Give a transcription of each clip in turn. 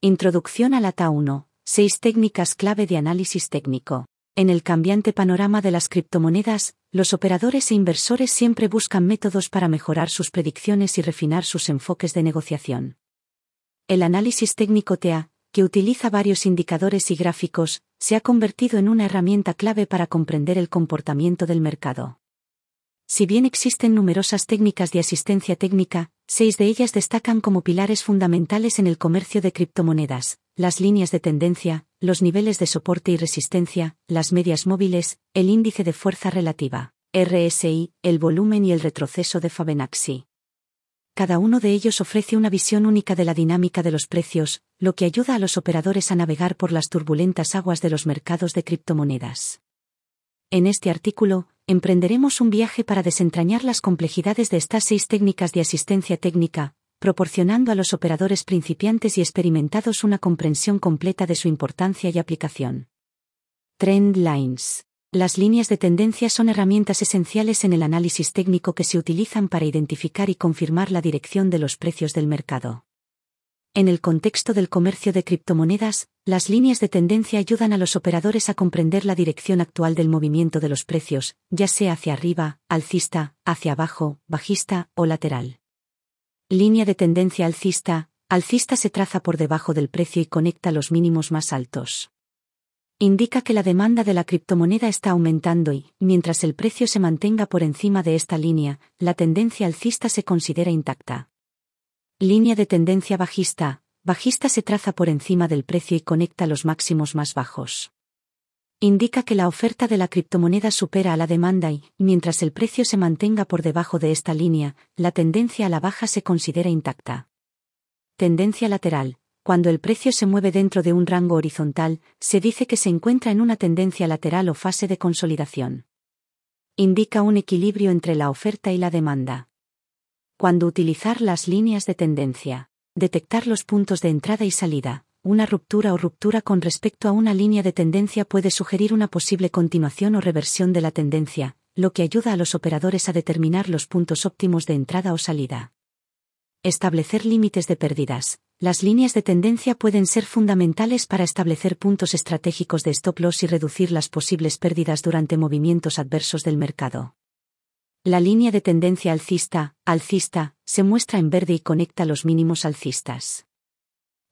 Introducción a la TA 1. Seis técnicas clave de análisis técnico. En el cambiante panorama de las criptomonedas, los operadores e inversores siempre buscan métodos para mejorar sus predicciones y refinar sus enfoques de negociación. El análisis técnico TA, que utiliza varios indicadores y gráficos, se ha convertido en una herramienta clave para comprender el comportamiento del mercado. Si bien existen numerosas técnicas de asistencia técnica, seis de ellas destacan como pilares fundamentales en el comercio de criptomonedas, las líneas de tendencia, los niveles de soporte y resistencia, las medias móviles, el índice de fuerza relativa, RSI, el volumen y el retroceso de Fibonacci. Cada uno de ellos ofrece una visión única de la dinámica de los precios, lo que ayuda a los operadores a navegar por las turbulentas aguas de los mercados de criptomonedas. En este artículo, emprenderemos un viaje para desentrañar las complejidades de estas seis técnicas de asistencia técnica, proporcionando a los operadores principiantes y experimentados una comprensión completa de su importancia y aplicación. Trend Lines. Las líneas de tendencia son herramientas esenciales en el análisis técnico que se utilizan para identificar y confirmar la dirección de los precios del mercado. En el contexto del comercio de criptomonedas, las líneas de tendencia ayudan a los operadores a comprender la dirección actual del movimiento de los precios, ya sea hacia arriba, alcista, hacia abajo, bajista o lateral. Línea de tendencia alcista, alcista se traza por debajo del precio y conecta los mínimos más altos. Indica que la demanda de la criptomoneda está aumentando y, mientras el precio se mantenga por encima de esta línea, la tendencia alcista se considera intacta. Línea de tendencia bajista. Bajista se traza por encima del precio y conecta los máximos más bajos. Indica que la oferta de la criptomoneda supera a la demanda y, mientras el precio se mantenga por debajo de esta línea, la tendencia a la baja se considera intacta. Tendencia lateral. Cuando el precio se mueve dentro de un rango horizontal, se dice que se encuentra en una tendencia lateral o fase de consolidación. Indica un equilibrio entre la oferta y la demanda. Cuando utilizar las líneas de tendencia. Detectar los puntos de entrada y salida. Una ruptura o ruptura con respecto a una línea de tendencia puede sugerir una posible continuación o reversión de la tendencia, lo que ayuda a los operadores a determinar los puntos óptimos de entrada o salida. Establecer límites de pérdidas. Las líneas de tendencia pueden ser fundamentales para establecer puntos estratégicos de stop loss y reducir las posibles pérdidas durante movimientos adversos del mercado. La línea de tendencia alcista, alcista, se muestra en verde y conecta los mínimos alcistas.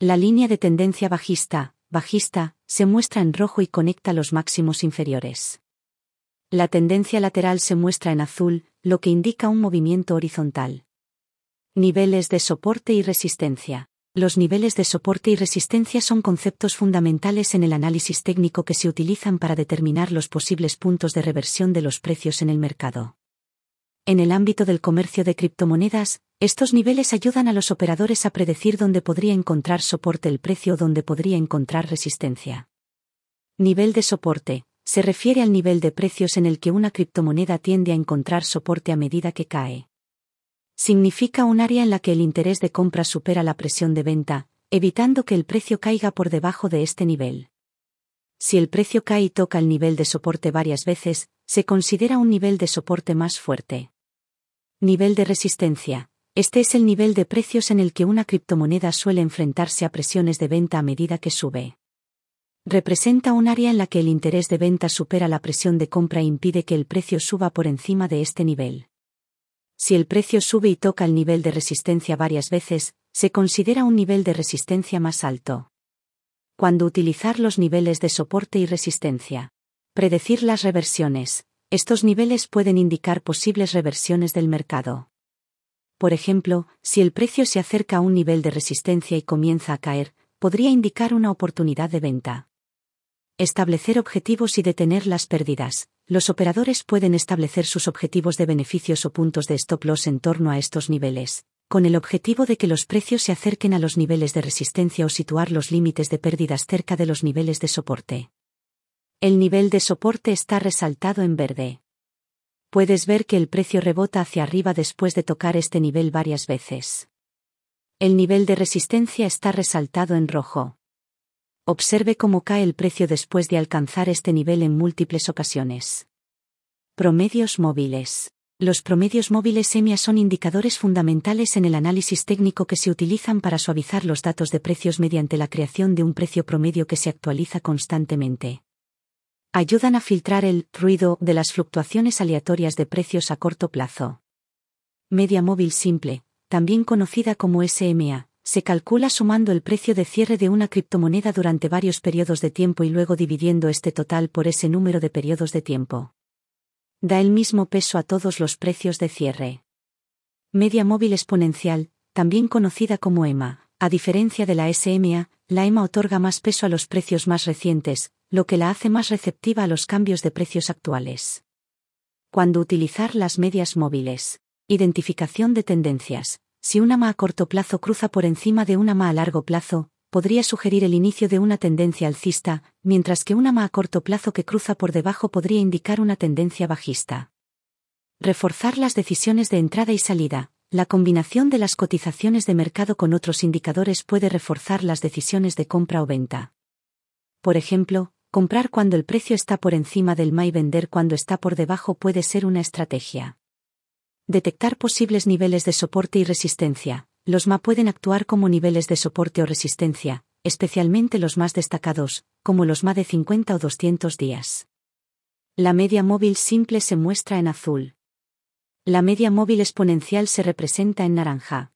La línea de tendencia bajista, bajista, se muestra en rojo y conecta los máximos inferiores. La tendencia lateral se muestra en azul, lo que indica un movimiento horizontal. Niveles de soporte y resistencia. Los niveles de soporte y resistencia son conceptos fundamentales en el análisis técnico que se utilizan para determinar los posibles puntos de reversión de los precios en el mercado. En el ámbito del comercio de criptomonedas, estos niveles ayudan a los operadores a predecir dónde podría encontrar soporte el precio o dónde podría encontrar resistencia. Nivel de soporte. Se refiere al nivel de precios en el que una criptomoneda tiende a encontrar soporte a medida que cae. Significa un área en la que el interés de compra supera la presión de venta, evitando que el precio caiga por debajo de este nivel. Si el precio cae y toca el nivel de soporte varias veces, se considera un nivel de soporte más fuerte. Nivel de resistencia. Este es el nivel de precios en el que una criptomoneda suele enfrentarse a presiones de venta a medida que sube. Representa un área en la que el interés de venta supera la presión de compra e impide que el precio suba por encima de este nivel. Si el precio sube y toca el nivel de resistencia varias veces, se considera un nivel de resistencia más alto. Cuando utilizar los niveles de soporte y resistencia. Predecir las reversiones. Estos niveles pueden indicar posibles reversiones del mercado. Por ejemplo, si el precio se acerca a un nivel de resistencia y comienza a caer, podría indicar una oportunidad de venta. Establecer objetivos y detener las pérdidas. Los operadores pueden establecer sus objetivos de beneficios o puntos de stop loss en torno a estos niveles, con el objetivo de que los precios se acerquen a los niveles de resistencia o situar los límites de pérdidas cerca de los niveles de soporte. El nivel de soporte está resaltado en verde. Puedes ver que el precio rebota hacia arriba después de tocar este nivel varias veces. El nivel de resistencia está resaltado en rojo. Observe cómo cae el precio después de alcanzar este nivel en múltiples ocasiones. Promedios móviles. Los promedios móviles EMIA son indicadores fundamentales en el análisis técnico que se utilizan para suavizar los datos de precios mediante la creación de un precio promedio que se actualiza constantemente. Ayudan a filtrar el ruido de las fluctuaciones aleatorias de precios a corto plazo. Media móvil simple, también conocida como SMA, se calcula sumando el precio de cierre de una criptomoneda durante varios periodos de tiempo y luego dividiendo este total por ese número de periodos de tiempo da el mismo peso a todos los precios de cierre. Media móvil exponencial, también conocida como EMA, a diferencia de la SMA, la EMA otorga más peso a los precios más recientes, lo que la hace más receptiva a los cambios de precios actuales. Cuando utilizar las medias móviles. Identificación de tendencias. Si una MA a corto plazo cruza por encima de una MA a largo plazo, podría sugerir el inicio de una tendencia alcista, mientras que una MA a corto plazo que cruza por debajo podría indicar una tendencia bajista. Reforzar las decisiones de entrada y salida. La combinación de las cotizaciones de mercado con otros indicadores puede reforzar las decisiones de compra o venta. Por ejemplo, comprar cuando el precio está por encima del MA y vender cuando está por debajo puede ser una estrategia. Detectar posibles niveles de soporte y resistencia los MA pueden actuar como niveles de soporte o resistencia, especialmente los más destacados, como los MA de 50 o 200 días. La media móvil simple se muestra en azul. La media móvil exponencial se representa en naranja.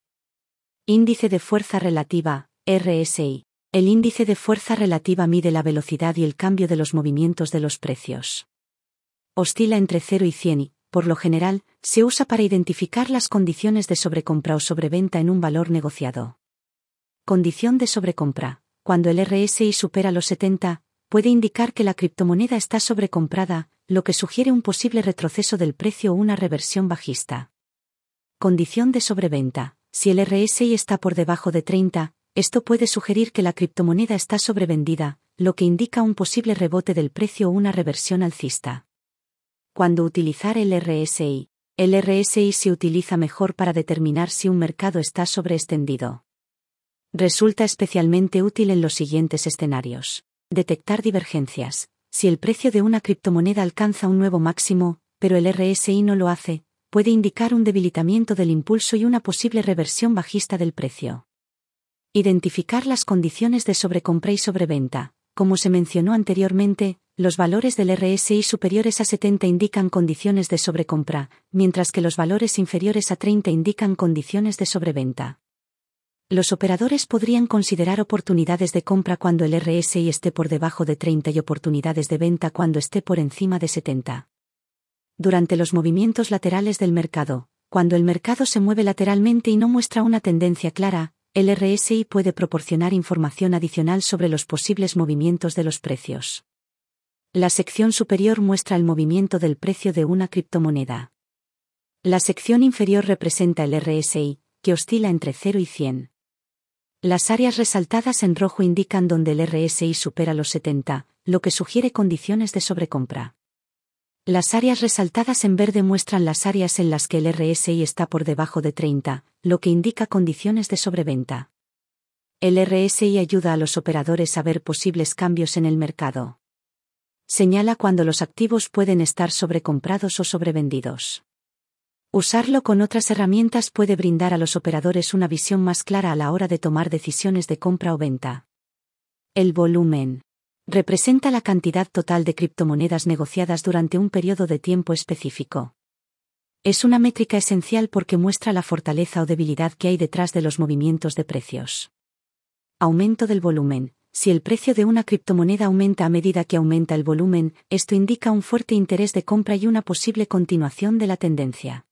Índice de fuerza relativa, RSI. El índice de fuerza relativa mide la velocidad y el cambio de los movimientos de los precios. Oscila entre 0 y 100 por lo general, se usa para identificar las condiciones de sobrecompra o sobreventa en un valor negociado. Condición de sobrecompra. Cuando el RSI supera los 70, puede indicar que la criptomoneda está sobrecomprada, lo que sugiere un posible retroceso del precio o una reversión bajista. Condición de sobreventa. Si el RSI está por debajo de 30, esto puede sugerir que la criptomoneda está sobrevendida, lo que indica un posible rebote del precio o una reversión alcista cuando utilizar el RSI. El RSI se utiliza mejor para determinar si un mercado está sobreextendido. Resulta especialmente útil en los siguientes escenarios. Detectar divergencias. Si el precio de una criptomoneda alcanza un nuevo máximo, pero el RSI no lo hace, puede indicar un debilitamiento del impulso y una posible reversión bajista del precio. Identificar las condiciones de sobrecompra y sobreventa. Como se mencionó anteriormente, los valores del RSI superiores a 70 indican condiciones de sobrecompra, mientras que los valores inferiores a 30 indican condiciones de sobreventa. Los operadores podrían considerar oportunidades de compra cuando el RSI esté por debajo de 30 y oportunidades de venta cuando esté por encima de 70. Durante los movimientos laterales del mercado, cuando el mercado se mueve lateralmente y no muestra una tendencia clara, el RSI puede proporcionar información adicional sobre los posibles movimientos de los precios. La sección superior muestra el movimiento del precio de una criptomoneda. La sección inferior representa el RSI, que oscila entre 0 y 100. Las áreas resaltadas en rojo indican donde el RSI supera los 70, lo que sugiere condiciones de sobrecompra. Las áreas resaltadas en verde muestran las áreas en las que el RSI está por debajo de 30, lo que indica condiciones de sobreventa. El RSI ayuda a los operadores a ver posibles cambios en el mercado señala cuando los activos pueden estar sobrecomprados o sobrevendidos. Usarlo con otras herramientas puede brindar a los operadores una visión más clara a la hora de tomar decisiones de compra o venta. El volumen representa la cantidad total de criptomonedas negociadas durante un periodo de tiempo específico. Es una métrica esencial porque muestra la fortaleza o debilidad que hay detrás de los movimientos de precios. Aumento del volumen. Si el precio de una criptomoneda aumenta a medida que aumenta el volumen, esto indica un fuerte interés de compra y una posible continuación de la tendencia.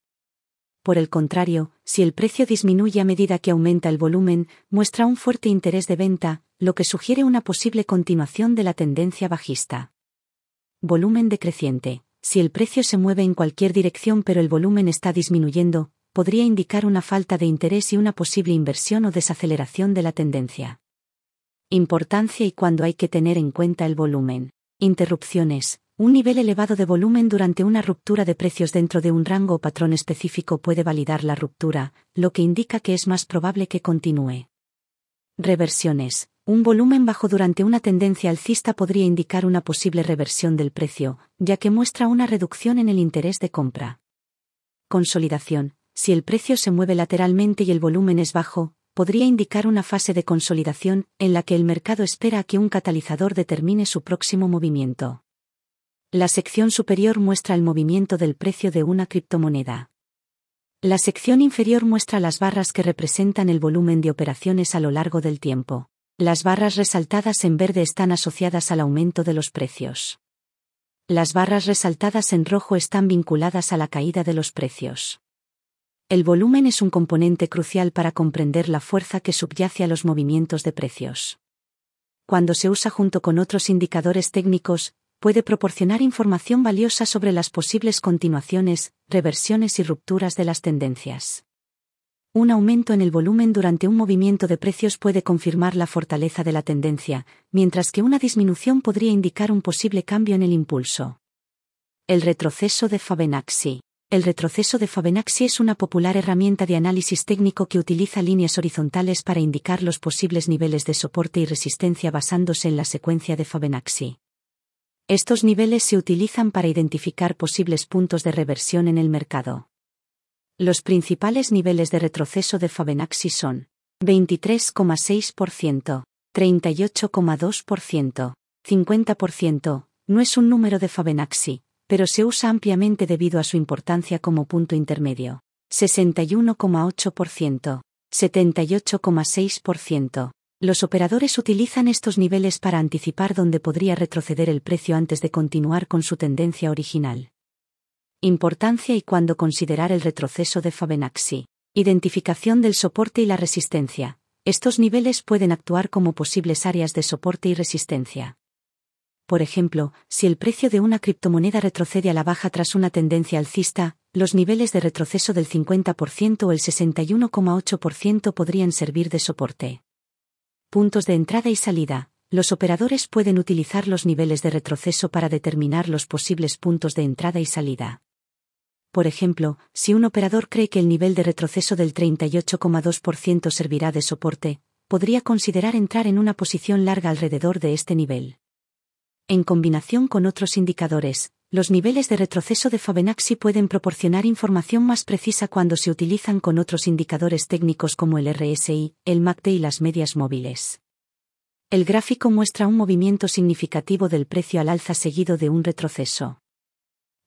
Por el contrario, si el precio disminuye a medida que aumenta el volumen, muestra un fuerte interés de venta, lo que sugiere una posible continuación de la tendencia bajista. Volumen decreciente. Si el precio se mueve en cualquier dirección pero el volumen está disminuyendo, podría indicar una falta de interés y una posible inversión o desaceleración de la tendencia. Importancia y cuando hay que tener en cuenta el volumen. Interrupciones. Un nivel elevado de volumen durante una ruptura de precios dentro de un rango o patrón específico puede validar la ruptura, lo que indica que es más probable que continúe. Reversiones. Un volumen bajo durante una tendencia alcista podría indicar una posible reversión del precio, ya que muestra una reducción en el interés de compra. Consolidación. Si el precio se mueve lateralmente y el volumen es bajo, podría indicar una fase de consolidación, en la que el mercado espera a que un catalizador determine su próximo movimiento. La sección superior muestra el movimiento del precio de una criptomoneda. La sección inferior muestra las barras que representan el volumen de operaciones a lo largo del tiempo. Las barras resaltadas en verde están asociadas al aumento de los precios. Las barras resaltadas en rojo están vinculadas a la caída de los precios. El volumen es un componente crucial para comprender la fuerza que subyace a los movimientos de precios. Cuando se usa junto con otros indicadores técnicos, puede proporcionar información valiosa sobre las posibles continuaciones, reversiones y rupturas de las tendencias. Un aumento en el volumen durante un movimiento de precios puede confirmar la fortaleza de la tendencia, mientras que una disminución podría indicar un posible cambio en el impulso. El retroceso de Fibonacci. El retroceso de Fibonacci es una popular herramienta de análisis técnico que utiliza líneas horizontales para indicar los posibles niveles de soporte y resistencia basándose en la secuencia de Fibonacci. Estos niveles se utilizan para identificar posibles puntos de reversión en el mercado. Los principales niveles de retroceso de Fibonacci son 23,6%, 38,2%, 50%, no es un número de Fibonacci, pero se usa ampliamente debido a su importancia como punto intermedio. 61,8%, 78,6%. Los operadores utilizan estos niveles para anticipar dónde podría retroceder el precio antes de continuar con su tendencia original. Importancia y cuándo considerar el retroceso de Fibonacci. Identificación del soporte y la resistencia. Estos niveles pueden actuar como posibles áreas de soporte y resistencia. Por ejemplo, si el precio de una criptomoneda retrocede a la baja tras una tendencia alcista, los niveles de retroceso del 50% o el 61,8% podrían servir de soporte. Puntos de entrada y salida. Los operadores pueden utilizar los niveles de retroceso para determinar los posibles puntos de entrada y salida. Por ejemplo, si un operador cree que el nivel de retroceso del 38,2% servirá de soporte, podría considerar entrar en una posición larga alrededor de este nivel. En combinación con otros indicadores, los niveles de retroceso de Fibonacci pueden proporcionar información más precisa cuando se utilizan con otros indicadores técnicos como el RSI, el MACD y las medias móviles. El gráfico muestra un movimiento significativo del precio al alza seguido de un retroceso.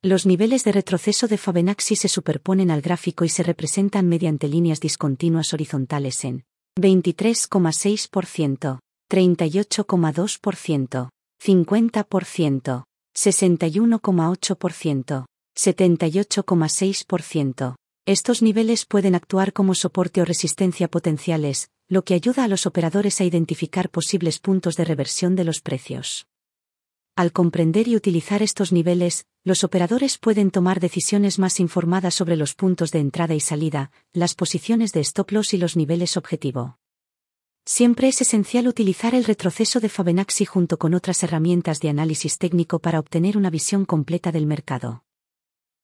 Los niveles de retroceso de Fibonacci se superponen al gráfico y se representan mediante líneas discontinuas horizontales en 23,6%, 38,2%, 50%, 61,8%, 78,6%. Estos niveles pueden actuar como soporte o resistencia potenciales, lo que ayuda a los operadores a identificar posibles puntos de reversión de los precios. Al comprender y utilizar estos niveles, los operadores pueden tomar decisiones más informadas sobre los puntos de entrada y salida, las posiciones de stop loss y los niveles objetivo. Siempre es esencial utilizar el retroceso de Fibonacci junto con otras herramientas de análisis técnico para obtener una visión completa del mercado.